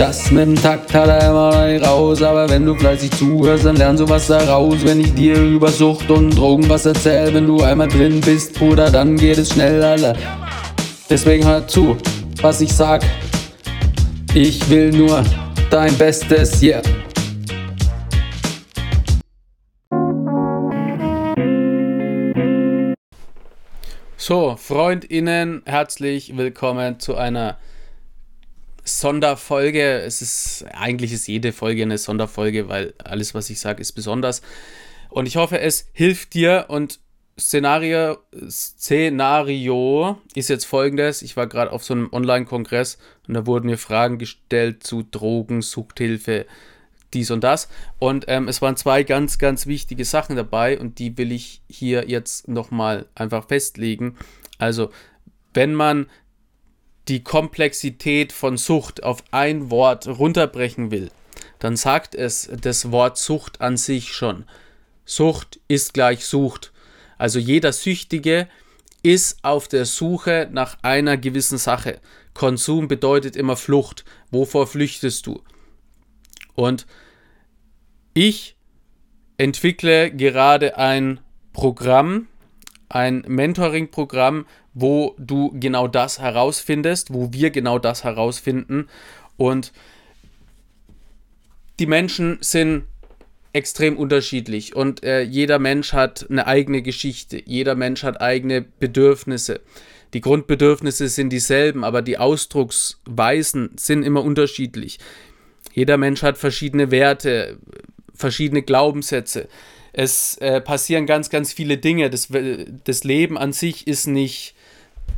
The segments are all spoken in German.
Das mit dem Takt hat er immer noch nicht raus, aber wenn du fleißig zuhörst, dann lernst du was daraus. Wenn ich dir über Sucht und Drogen was erzähl, wenn du einmal drin bist, Bruder, dann geht es schnell, Alter. Deswegen hör zu, was ich sag. Ich will nur dein Bestes, yeah. So, FreundInnen, herzlich willkommen zu einer Sonderfolge. Es ist eigentlich ist jede Folge eine Sonderfolge, weil alles, was ich sage, ist besonders. Und ich hoffe, es hilft dir. Und Szenario, Szenario ist jetzt folgendes. Ich war gerade auf so einem Online-Kongress und da wurden mir Fragen gestellt zu Drogen, Suchthilfe, dies und das. Und ähm, es waren zwei ganz, ganz wichtige Sachen dabei und die will ich hier jetzt nochmal einfach festlegen. Also, wenn man die Komplexität von Sucht auf ein Wort runterbrechen will, dann sagt es das Wort Sucht an sich schon. Sucht ist gleich Sucht. Also jeder Süchtige ist auf der Suche nach einer gewissen Sache. Konsum bedeutet immer Flucht. Wovor flüchtest du? Und ich entwickle gerade ein Programm, ein Mentoring-Programm, wo du genau das herausfindest, wo wir genau das herausfinden. Und die Menschen sind extrem unterschiedlich und äh, jeder Mensch hat eine eigene Geschichte, jeder Mensch hat eigene Bedürfnisse. Die Grundbedürfnisse sind dieselben, aber die Ausdrucksweisen sind immer unterschiedlich. Jeder Mensch hat verschiedene Werte, verschiedene Glaubenssätze. Es äh, passieren ganz, ganz viele Dinge. Das, das Leben an sich ist nicht,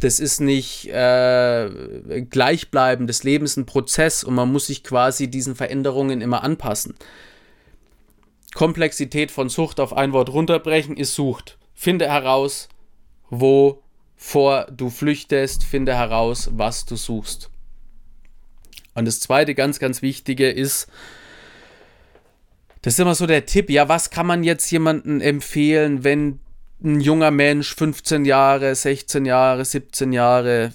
das ist nicht äh, gleichbleibend. Das Leben ist ein Prozess und man muss sich quasi diesen Veränderungen immer anpassen. Komplexität von Sucht auf ein Wort runterbrechen ist Sucht. Finde heraus, wovor du flüchtest, finde heraus, was du suchst. Und das zweite ganz, ganz wichtige ist, das ist immer so der Tipp, ja, was kann man jetzt jemandem empfehlen, wenn ein junger Mensch 15 Jahre, 16 Jahre, 17 Jahre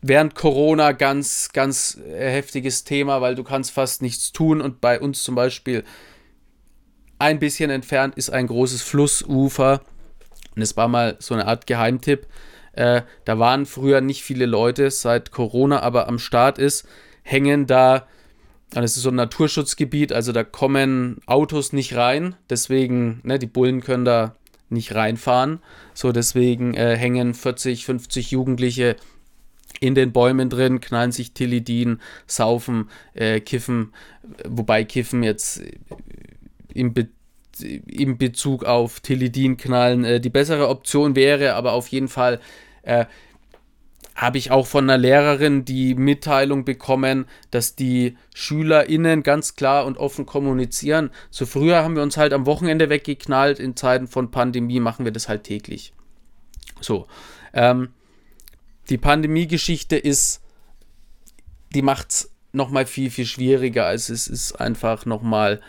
während Corona ganz, ganz heftiges Thema, weil du kannst fast nichts tun und bei uns zum Beispiel ein bisschen entfernt ist ein großes Flussufer und es war mal so eine Art Geheimtipp. Äh, da waren früher nicht viele Leute, seit Corona aber am Start ist, hängen da und es ist so ein Naturschutzgebiet, also da kommen Autos nicht rein. Deswegen, ne, die Bullen können da nicht reinfahren. So, deswegen äh, hängen 40, 50 Jugendliche in den Bäumen drin, knallen sich Tilidin, saufen, äh, kiffen. Wobei Kiffen jetzt im, Be im Bezug auf Tilidin knallen äh, die bessere Option wäre, aber auf jeden Fall äh, habe ich auch von einer Lehrerin die Mitteilung bekommen, dass die SchülerInnen ganz klar und offen kommunizieren. So früher haben wir uns halt am Wochenende weggeknallt, in Zeiten von Pandemie machen wir das halt täglich. So. Ähm, die Pandemie-Geschichte ist, die macht es nochmal viel, viel schwieriger. Also es ist einfach nochmal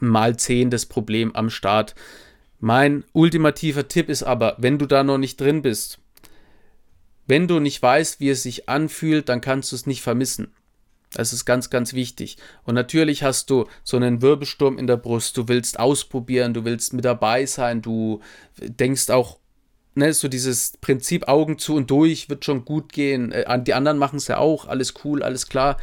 mal 10 das Problem am Start. Mein ultimativer Tipp ist aber, wenn du da noch nicht drin bist, wenn du nicht weißt, wie es sich anfühlt, dann kannst du es nicht vermissen. Das ist ganz, ganz wichtig. Und natürlich hast du so einen Wirbelsturm in der Brust. Du willst ausprobieren, du willst mit dabei sein, du denkst auch, ne, so dieses Prinzip Augen zu und durch wird schon gut gehen. Äh, die anderen machen es ja auch, alles cool, alles klar.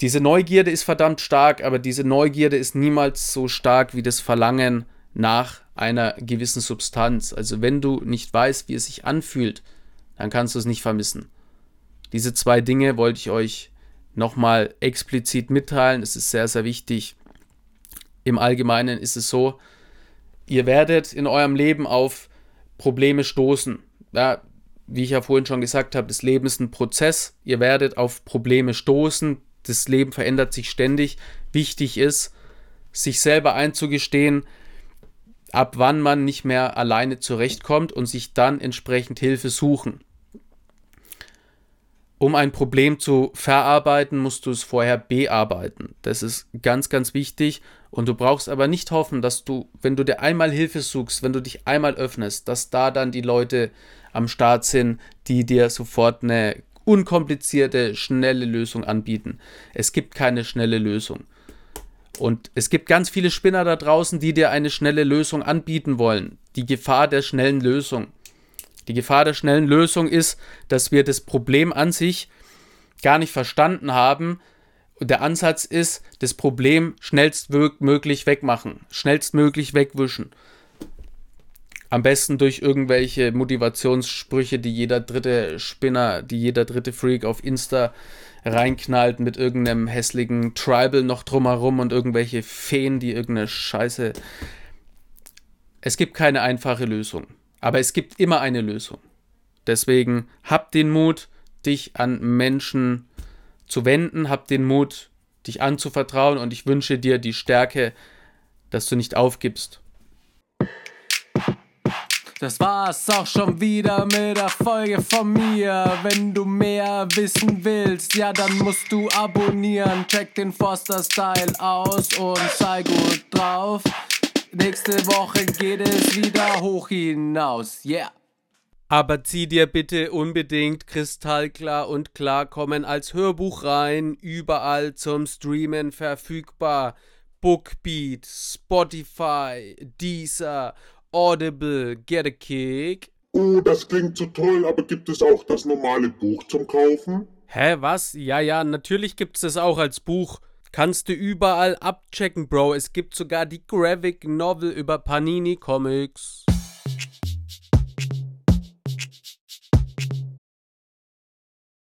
Diese Neugierde ist verdammt stark, aber diese Neugierde ist niemals so stark wie das Verlangen nach einer gewissen Substanz. Also wenn du nicht weißt, wie es sich anfühlt, dann kannst du es nicht vermissen. Diese zwei Dinge wollte ich euch nochmal explizit mitteilen. Es ist sehr, sehr wichtig. Im Allgemeinen ist es so, ihr werdet in eurem Leben auf Probleme stoßen. Ja, wie ich ja vorhin schon gesagt habe, das Leben ist ein Prozess. Ihr werdet auf Probleme stoßen, das Leben verändert sich ständig, wichtig ist, sich selber einzugestehen, ab wann man nicht mehr alleine zurechtkommt und sich dann entsprechend Hilfe suchen. Um ein Problem zu verarbeiten, musst du es vorher bearbeiten. Das ist ganz, ganz wichtig. Und du brauchst aber nicht hoffen, dass du, wenn du dir einmal Hilfe suchst, wenn du dich einmal öffnest, dass da dann die Leute am Start sind, die dir sofort eine unkomplizierte, schnelle Lösung anbieten. Es gibt keine schnelle Lösung. Und es gibt ganz viele Spinner da draußen, die dir eine schnelle Lösung anbieten wollen. Die Gefahr der schnellen Lösung. Die Gefahr der schnellen Lösung ist, dass wir das Problem an sich gar nicht verstanden haben. Und der Ansatz ist, das Problem schnellstmöglich wegmachen, schnellstmöglich wegwischen. Am besten durch irgendwelche Motivationssprüche, die jeder dritte Spinner, die jeder dritte Freak auf Insta reinknallt mit irgendeinem hässlichen Tribal noch drumherum und irgendwelche Feen, die irgendeine Scheiße. Es gibt keine einfache Lösung, aber es gibt immer eine Lösung. Deswegen hab den Mut, dich an Menschen zu wenden, hab den Mut, dich anzuvertrauen und ich wünsche dir die Stärke, dass du nicht aufgibst. Das war's auch schon wieder mit der Folge von mir. Wenn du mehr wissen willst, ja, dann musst du abonnieren. Check den Forster Style aus und sei gut drauf. Nächste Woche geht es wieder hoch hinaus. Yeah. Aber zieh dir bitte unbedingt kristallklar und klarkommen als Hörbuch rein, überall zum Streamen verfügbar. Bookbeat, Spotify, Deezer Audible, Get a Kick. Oh, das klingt so toll, aber gibt es auch das normale Buch zum Kaufen? Hä, was? Ja, ja, natürlich gibt's das auch als Buch. Kannst du überall abchecken, Bro. Es gibt sogar die Graphic Novel über Panini Comics.